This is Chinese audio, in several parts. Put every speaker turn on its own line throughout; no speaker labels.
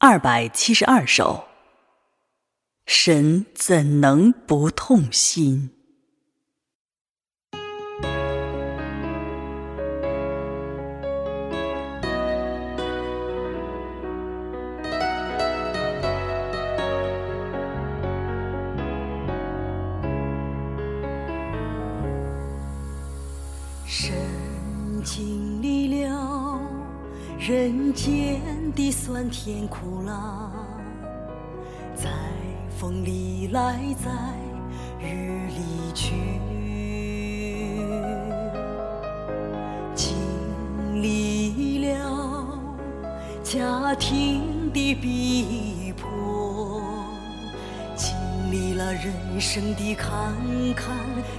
二百七十二首，神怎能不痛心？
神经历了人间的酸甜苦辣，在风里来，在雨里去，经历了家庭的逼迫，经历了人生的坎坎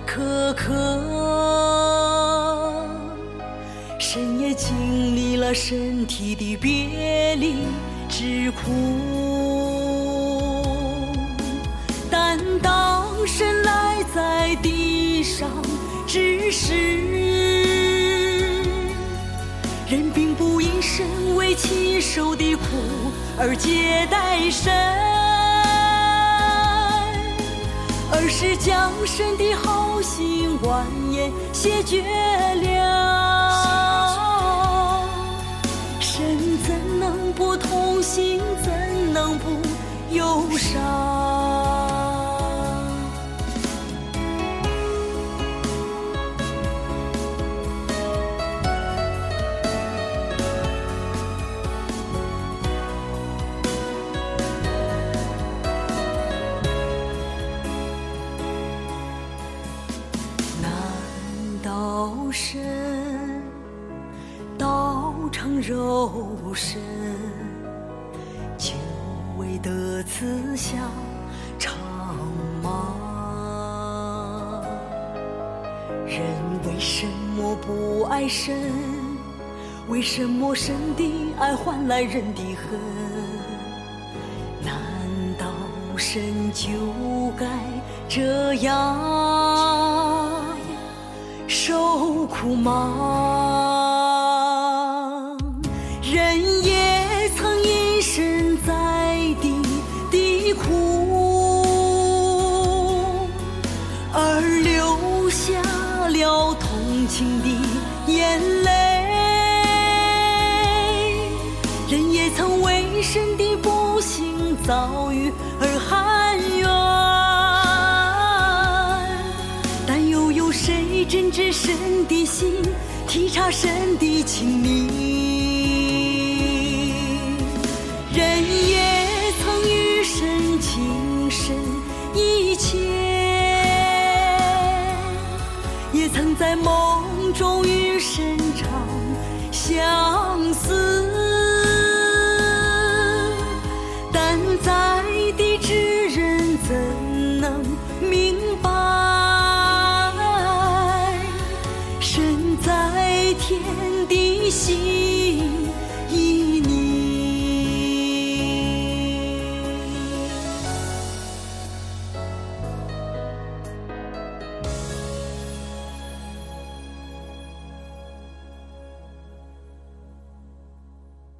坷坷。神也经历了身体的别离之苦，但当神来在地上之时，人并不因神为其受的苦而接待神，而是将神的好心完颜谢绝。忧伤？难道神道成肉身，得赐下长吗？人为什么不爱神？为什么神的爱换来人的恨？难道神就该这样受苦吗？遭遇而含冤，但又有谁真知神的心，体察神的情理？人也曾与神情深意切，也曾在梦中与神长相思。天的心。